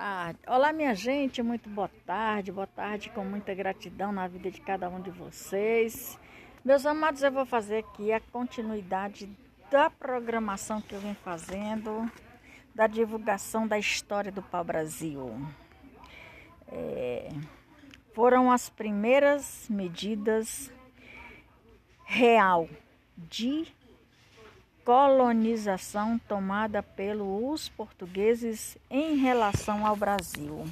Ah, olá, minha gente, muito boa tarde, boa tarde, com muita gratidão na vida de cada um de vocês. Meus amados, eu vou fazer aqui a continuidade da programação que eu venho fazendo, da divulgação da história do pau-brasil. É, foram as primeiras medidas real de colonização tomada pelos portugueses em relação ao Brasil.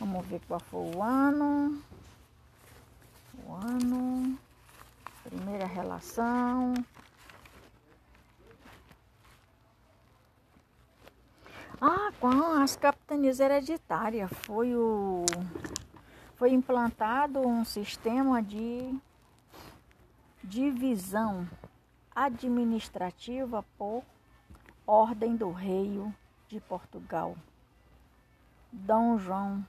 Vamos ver qual foi o ano. O ano, primeira relação. Ah, com as capitanias hereditárias foi o foi implantado um sistema de divisão administrativa por ordem do rei de Portugal, Dom João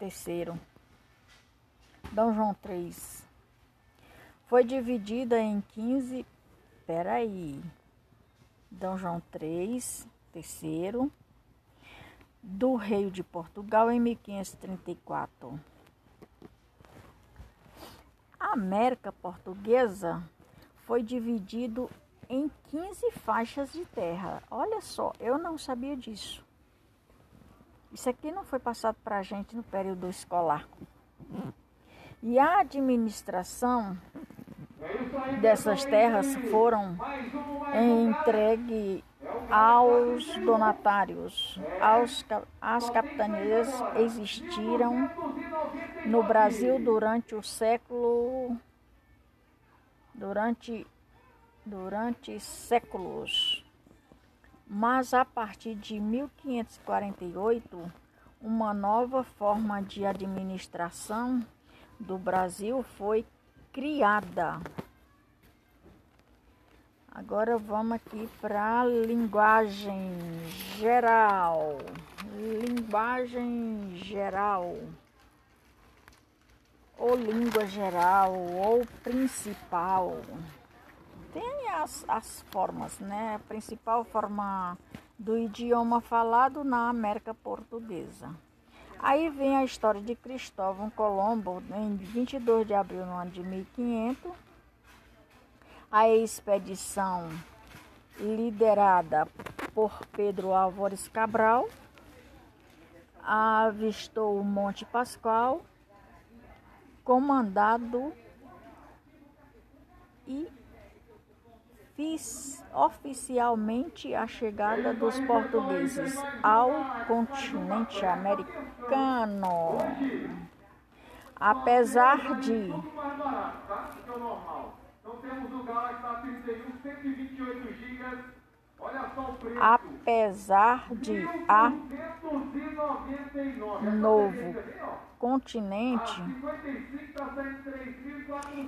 III. Dom João III. Foi dividida em 15. Peraí. Dom João III, terceiro, do rei de Portugal em 1534. América Portuguesa foi dividido em 15 faixas de terra. Olha só, eu não sabia disso. Isso aqui não foi passado para a gente no período escolar. E a administração dessas terras foram entregue aos donatários, aos, as capitanias existiram no Brasil durante o século durante durante séculos. Mas a partir de 1548, uma nova forma de administração do Brasil foi criada. Agora vamos aqui para a linguagem geral. Linguagem geral. Ou língua geral, ou principal. Tem as, as formas, né? A principal forma do idioma falado na América Portuguesa. Aí vem a história de Cristóvão Colombo, em 22 de abril no ano de 1500 a expedição liderada por Pedro Álvares Cabral avistou o Monte Pascoal, comandado e oficialmente a chegada dos portugueses ao continente americano. Apesar de temos o Galaxy A31 128 GB. Olha só o preço. Apesar de a novo continente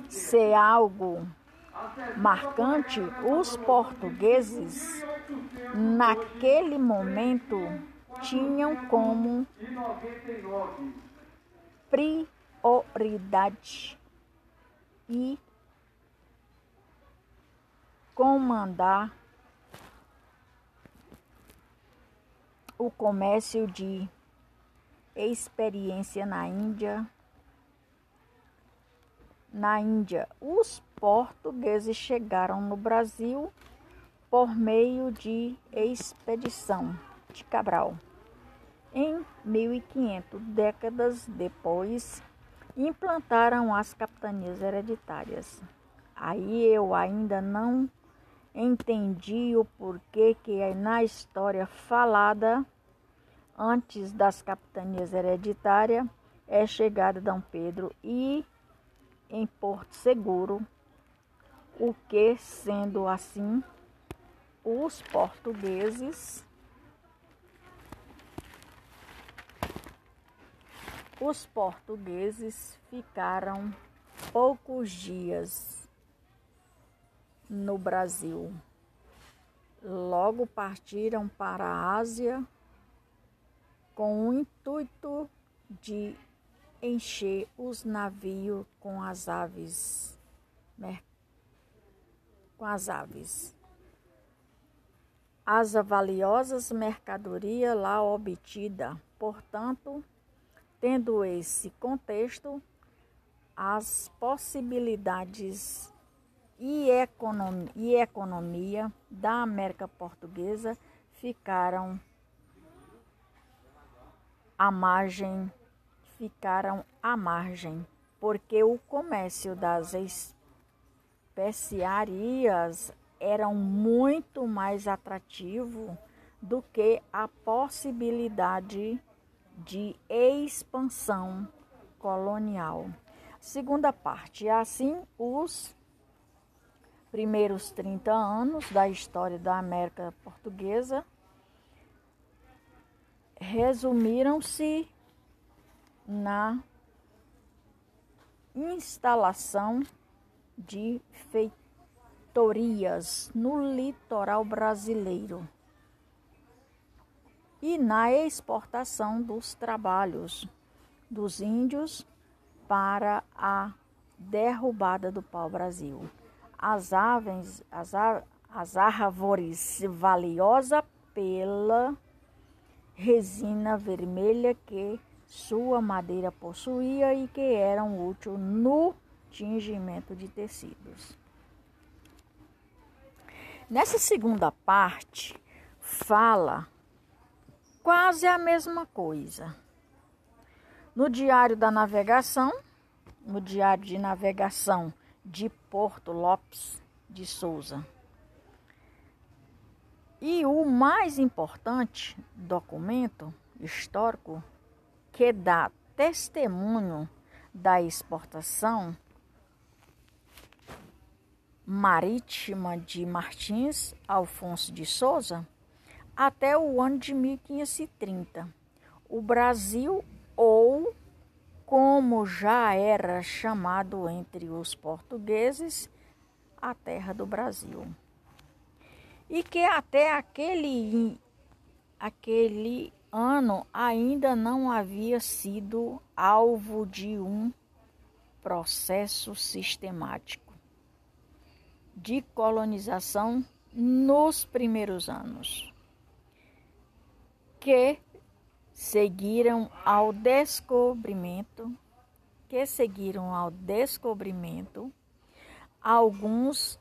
ser algo marcante, os portugueses naquele momento tinham como prioridade e comandar o comércio de experiência na Índia. Na Índia, os portugueses chegaram no Brasil por meio de expedição de Cabral. Em 1500, décadas depois, implantaram as capitanias hereditárias. Aí eu ainda não entendi o porquê que na história falada antes das capitanias hereditárias é chegada Dom Pedro e em Porto Seguro, o que sendo assim os portugueses os portugueses ficaram poucos dias no Brasil. Logo partiram para a Ásia com o intuito de encher os navios com as aves, com as aves. as valiosas mercadorias lá obtida. Portanto, tendo esse contexto, as possibilidades e e economia da América Portuguesa ficaram à margem, ficaram à margem, porque o comércio das especiarias era muito mais atrativo do que a possibilidade de expansão colonial. Segunda parte, assim os primeiros 30 anos da história da América Portuguesa resumiram-se na instalação de feitorias no litoral brasileiro e na exportação dos trabalhos dos índios para a derrubada do pau-brasil. As aves, as, as árvores valiosas pela resina vermelha que sua madeira possuía e que eram úteis no tingimento de tecidos. Nessa segunda parte, fala quase a mesma coisa. No Diário da Navegação, no Diário de Navegação de Porto Lopes de Souza, e o mais importante documento histórico que dá testemunho da exportação marítima de Martins Alfonso de Souza até o ano de 1530. O Brasil, ou como já era chamado entre os portugueses, a terra do Brasil e que até aquele, aquele ano ainda não havia sido alvo de um processo sistemático de colonização nos primeiros anos, que seguiram ao descobrimento, que seguiram ao descobrimento alguns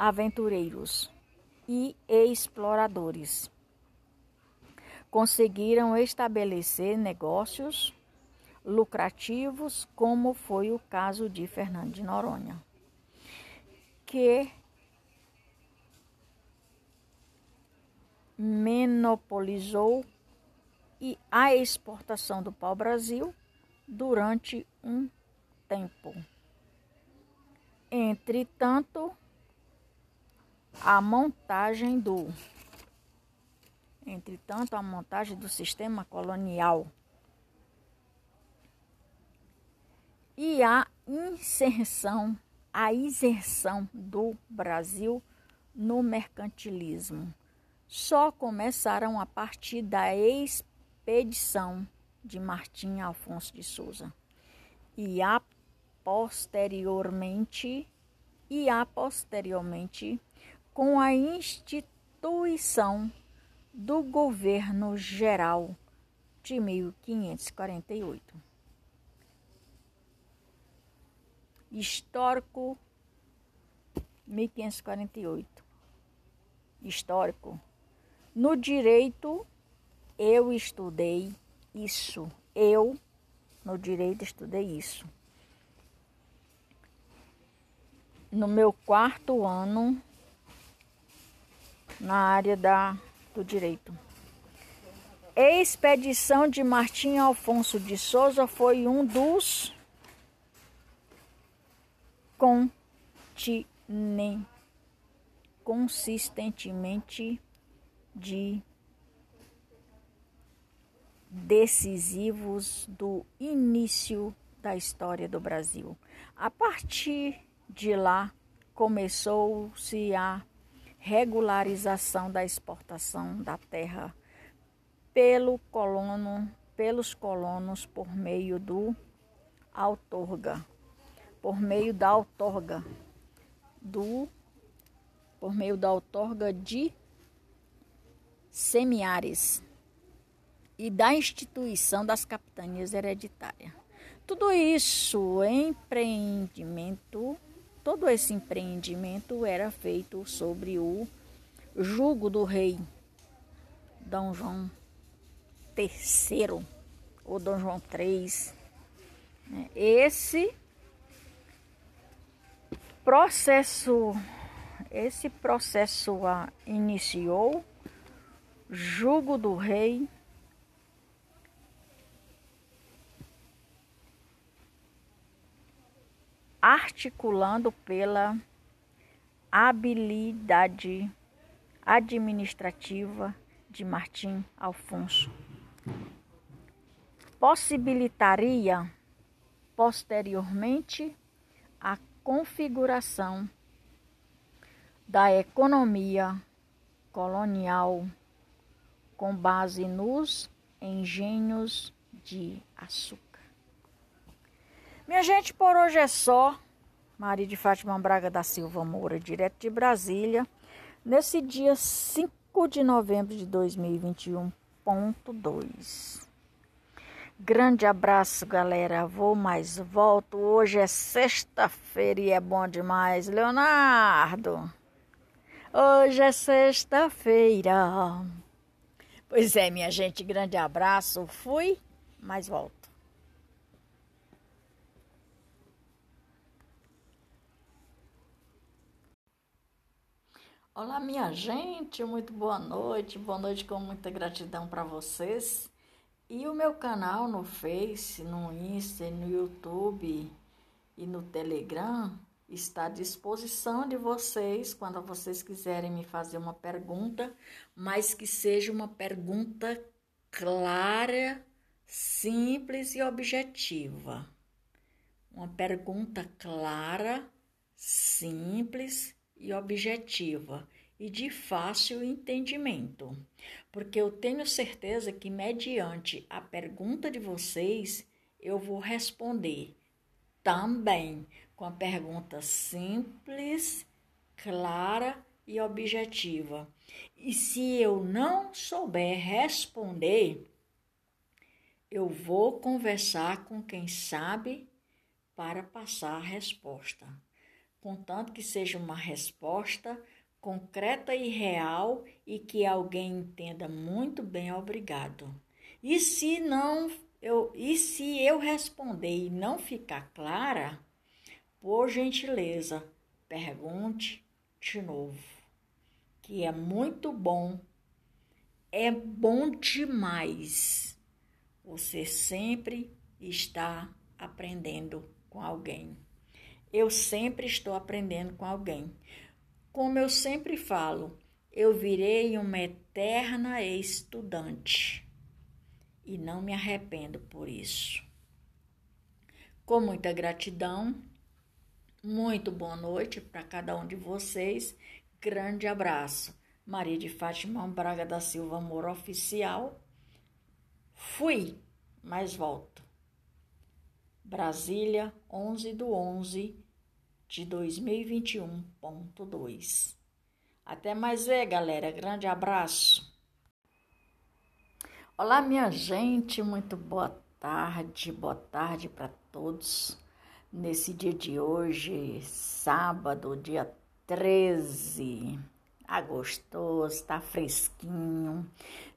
aventureiros e exploradores. Conseguiram estabelecer negócios lucrativos, como foi o caso de Fernando de Noronha, que monopolizou a exportação do pau-brasil durante um tempo. Entretanto, a montagem do entretanto a montagem do sistema colonial. E a inserção a inserção do Brasil no mercantilismo. Só começaram a partir da expedição de Martim Alfonso de Souza. E a posteriormente e a posteriormente com a instituição do governo geral de 1548. Histórico 1548. Histórico. No direito eu estudei isso. Eu no direito estudei isso. No meu quarto ano na área da, do direito. Expedição de Martim Alfonso de Souza foi um dos continen, consistentemente de decisivos do início da história do Brasil. A partir de lá começou-se a regularização da exportação da terra pelo colono, pelos colonos por meio do outorga, por meio da outorga do por meio da outorga de semiares e da instituição das capitanias hereditárias. Tudo isso empreendimento, todo esse empreendimento era feito sobre o jugo do rei Dom João III ou Dom João III. Né? Esse processo, esse processo iniciou jugo do rei articulando pela habilidade administrativa de Martim Alfonso. Possibilitaria posteriormente a configuração da economia colonial com base nos engenhos de açúcar. Minha gente, por hoje é só. Maria de Fátima Braga da Silva Moura, direto de Brasília, nesse dia 5 de novembro de 2021.2. Grande abraço, galera. Vou mais volto. Hoje é sexta-feira e é bom demais, Leonardo. Hoje é sexta-feira. Pois é, minha gente, grande abraço. Fui, mas volto. Olá, minha gente, muito boa noite, boa noite com muita gratidão para vocês. E o meu canal no Face, no Insta, no YouTube e no Telegram está à disposição de vocês quando vocês quiserem me fazer uma pergunta, mas que seja uma pergunta clara, simples e objetiva. Uma pergunta clara, simples e objetiva e de fácil entendimento, porque eu tenho certeza que, mediante a pergunta de vocês, eu vou responder também com a pergunta simples, clara e objetiva. E se eu não souber responder, eu vou conversar com quem sabe para passar a resposta contanto que seja uma resposta concreta e real e que alguém entenda muito bem, obrigado. E se não eu e se eu responder e não ficar clara, por gentileza, pergunte de novo. Que é muito bom. É bom demais. Você sempre está aprendendo com alguém. Eu sempre estou aprendendo com alguém. Como eu sempre falo, eu virei uma eterna estudante e não me arrependo por isso. Com muita gratidão, muito boa noite para cada um de vocês. Grande abraço. Maria de Fátima Braga da Silva Amor Oficial. Fui, mas volto. Brasília, 11 do 11 de 2021.2. Até mais ver, galera. Grande abraço. Olá, minha gente. Muito boa tarde. Boa tarde para todos. Nesse dia de hoje, sábado, dia 13. Agostoso, tá fresquinho.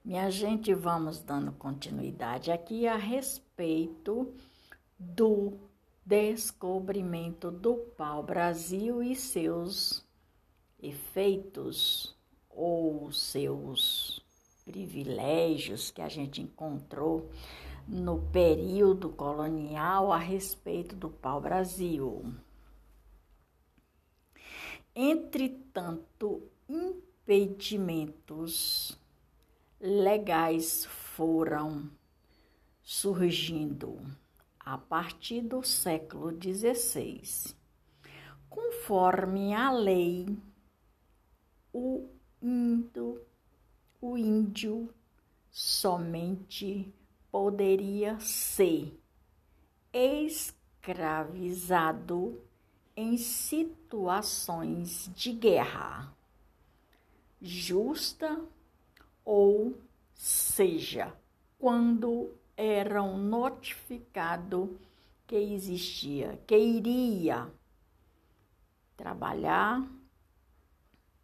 Minha gente, vamos dando continuidade aqui a respeito do descobrimento do pau-brasil e seus efeitos ou seus privilégios que a gente encontrou no período colonial a respeito do pau-brasil. Entretanto, impedimentos legais foram surgindo a partir do século XVI. Conforme a lei, o índio, o índio somente poderia ser escravizado em situações de guerra. justa, ou seja, quando eram notificado que existia, que iria trabalhar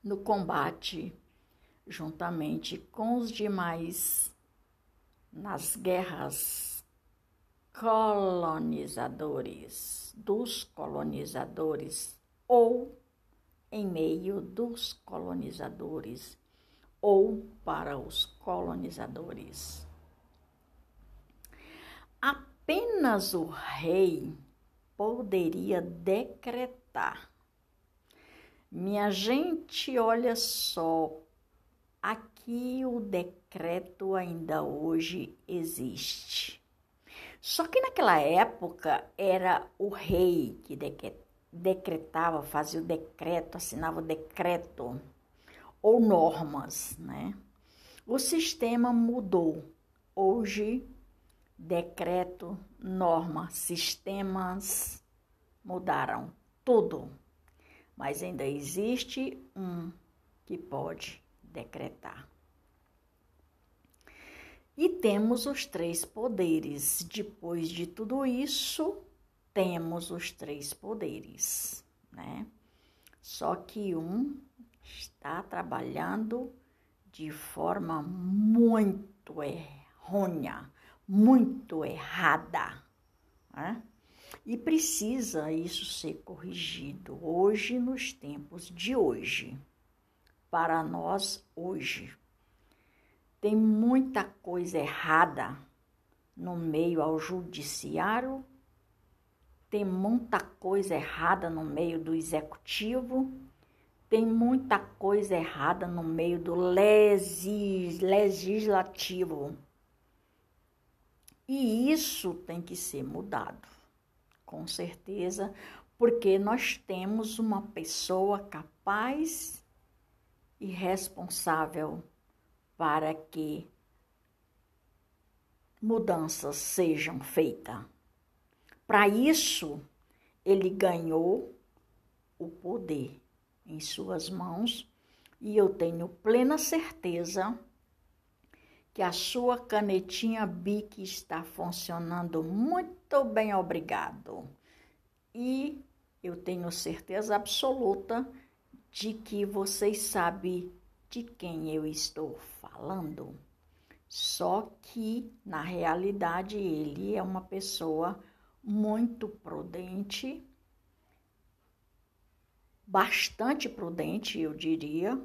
no combate juntamente com os demais nas guerras colonizadores, dos colonizadores ou em meio dos colonizadores ou para os colonizadores. Apenas o rei poderia decretar. Minha gente, olha só, aqui o decreto ainda hoje existe. Só que naquela época era o rei que decretava, fazia o decreto, assinava o decreto ou normas, né? O sistema mudou. Hoje, decreto, norma, sistemas mudaram tudo. Mas ainda existe um que pode decretar. E temos os três poderes. Depois de tudo isso, temos os três poderes, né? Só que um está trabalhando de forma muito errônea, muito errada. Né? E precisa isso ser corrigido hoje, nos tempos de hoje, para nós hoje. Tem muita coisa errada no meio ao judiciário, tem muita coisa errada no meio do executivo, tem muita coisa errada no meio do legislativo. E isso tem que ser mudado, com certeza, porque nós temos uma pessoa capaz e responsável para que mudanças sejam feitas. Para isso, ele ganhou o poder em suas mãos e eu tenho plena certeza que a sua canetinha BIC está funcionando muito bem, obrigado. E eu tenho certeza absoluta de que vocês sabem de quem eu estou falando. Só que, na realidade, ele é uma pessoa muito prudente bastante prudente, eu diria,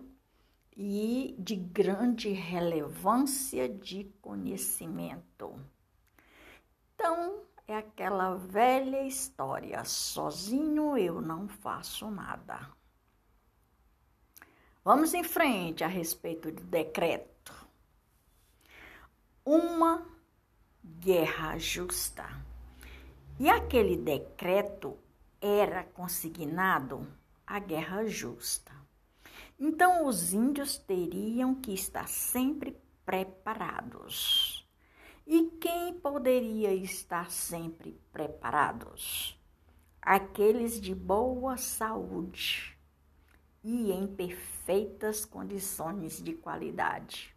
e de grande relevância de conhecimento. Então, é aquela velha história: sozinho eu não faço nada. Vamos em frente a respeito do decreto. Uma guerra justa. E aquele decreto era consignado a guerra justa. Então, os índios teriam que estar sempre preparados. E quem poderia estar sempre preparados? Aqueles de boa saúde e em perfeitas condições de qualidade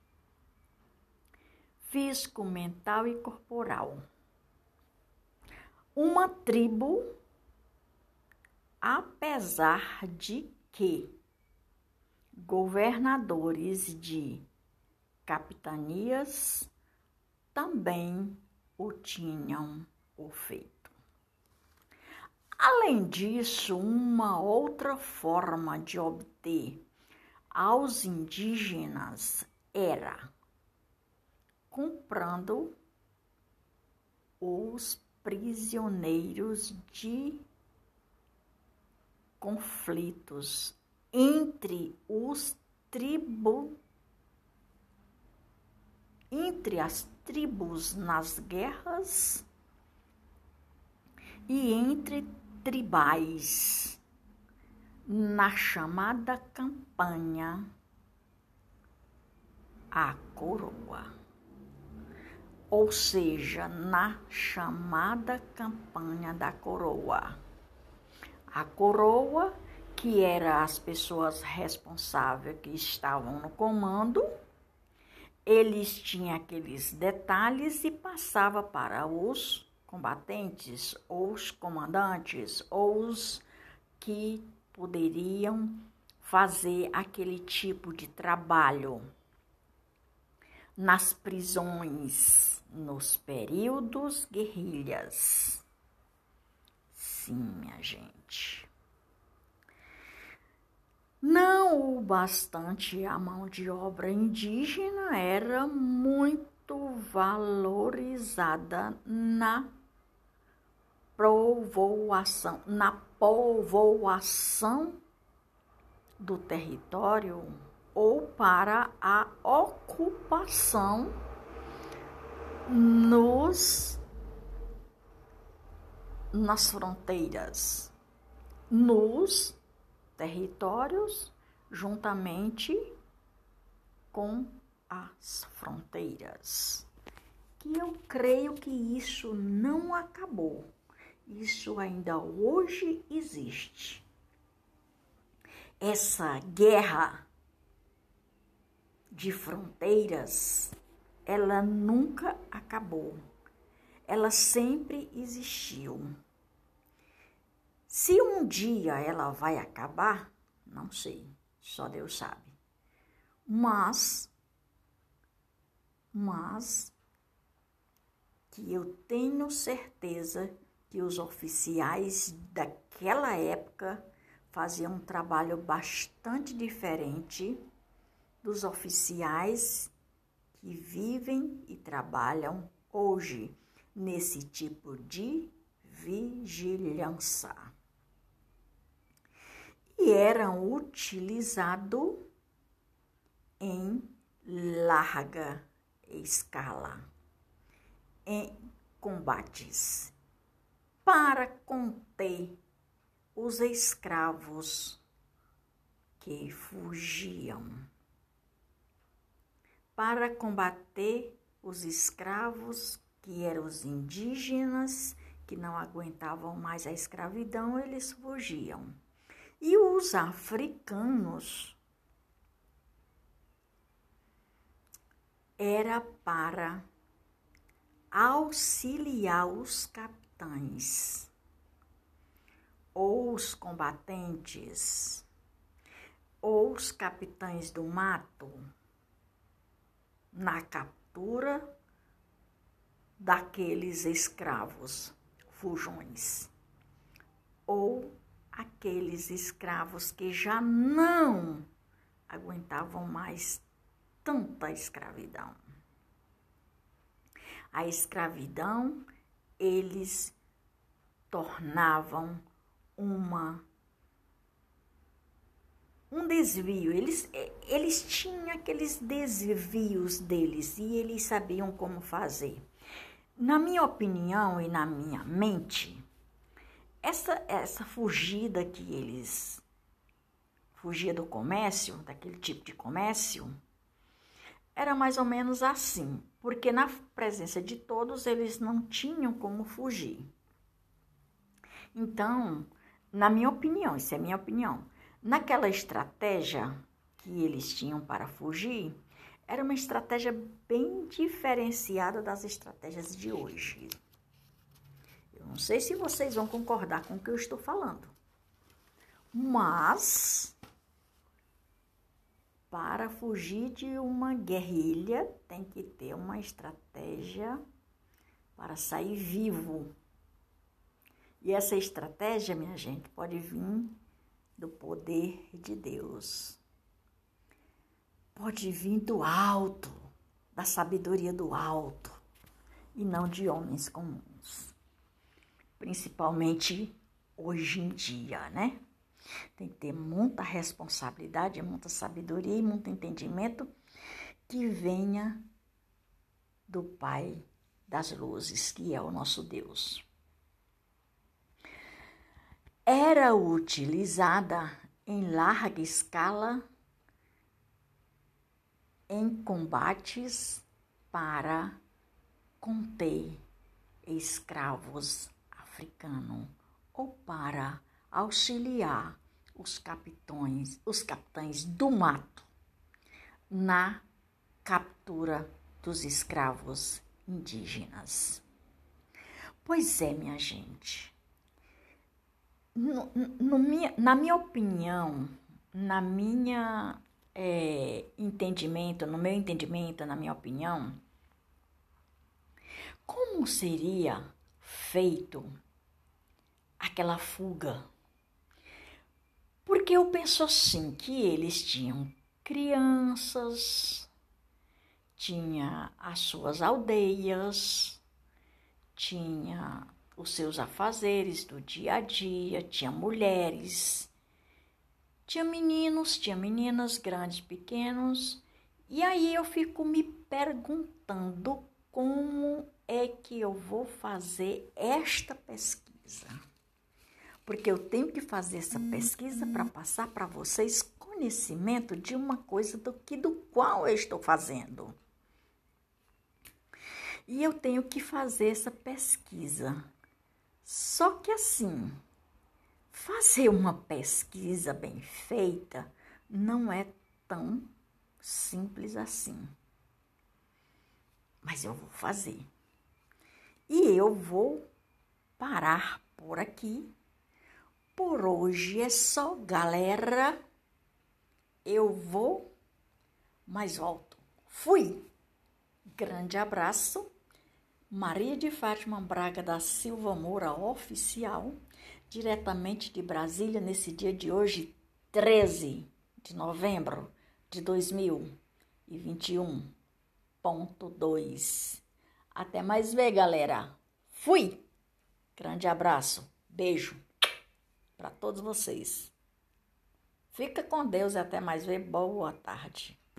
físico, mental e corporal. Uma tribo apesar de que governadores de capitanias também o tinham o feito. Além disso, uma outra forma de obter aos indígenas era comprando os prisioneiros de conflitos entre os tribos entre as tribos nas guerras e entre tribais na chamada campanha a coroa. Ou seja, na chamada campanha da coroa a coroa que eram as pessoas responsáveis que estavam no comando, eles tinham aqueles detalhes e passava para os combatentes, ou os comandantes, ou os que poderiam fazer aquele tipo de trabalho nas prisões, nos períodos guerrilhas. Sim, minha gente. Não o bastante a mão de obra indígena era muito valorizada na povoação, na povoação do território ou para a ocupação nos nas fronteiras, nos territórios, juntamente com as fronteiras. Que eu creio que isso não acabou. Isso ainda hoje existe. Essa guerra de fronteiras, ela nunca acabou. Ela sempre existiu. Se um dia ela vai acabar, não sei, só Deus sabe. Mas, mas, que eu tenho certeza que os oficiais daquela época faziam um trabalho bastante diferente dos oficiais que vivem e trabalham hoje nesse tipo de vigilância. Eram utilizados em larga escala, em combates para conter os escravos que fugiam. Para combater os escravos que eram os indígenas que não aguentavam mais a escravidão, eles fugiam. E os africanos. Era para auxiliar os capitães ou os combatentes ou os capitães do mato na captura daqueles escravos fujões ou aqueles escravos que já não aguentavam mais tanta escravidão. A escravidão eles tornavam uma um desvio. Eles, eles tinham aqueles desvios deles e eles sabiam como fazer. Na minha opinião e na minha mente, essa, essa fugida que eles fugia do comércio, daquele tipo de comércio, era mais ou menos assim, porque na presença de todos eles não tinham como fugir. Então, na minha opinião, isso é minha opinião, naquela estratégia que eles tinham para fugir, era uma estratégia bem diferenciada das estratégias de hoje. Não sei se vocês vão concordar com o que eu estou falando, mas para fugir de uma guerrilha, tem que ter uma estratégia para sair vivo. E essa estratégia, minha gente, pode vir do poder de Deus. Pode vir do alto, da sabedoria do alto, e não de homens comuns. Principalmente hoje em dia, né? Tem que ter muita responsabilidade, muita sabedoria e muito entendimento que venha do Pai das luzes, que é o nosso Deus. Era utilizada em larga escala em combates para conter escravos africanos ou para auxiliar os capitães, os capitães do mato na captura dos escravos indígenas. Pois é, minha gente. No, no na minha opinião, na minha é, entendimento, no meu entendimento, na minha opinião, como seria feito aquela fuga? Porque eu penso assim que eles tinham crianças, tinha as suas aldeias, tinha os seus afazeres do dia a dia, tinha mulheres, tinha meninos, tinha meninas, grandes, pequenos. E aí eu fico me perguntando como é que eu vou fazer esta pesquisa. Porque eu tenho que fazer essa pesquisa para passar para vocês conhecimento de uma coisa do que do qual eu estou fazendo. E eu tenho que fazer essa pesquisa. Só que assim, fazer uma pesquisa bem feita não é tão simples assim. Mas eu vou fazer. E eu vou parar por aqui. Por hoje é só, galera. Eu vou, mas volto. Fui! Grande abraço Maria de Fátima Braga da Silva Moura Oficial, diretamente de Brasília, nesse dia de hoje, 13 de novembro de 2021.2. Até mais ver, galera. Fui! Grande abraço, beijo para todos vocês. Fica com Deus e até mais ver. Boa tarde.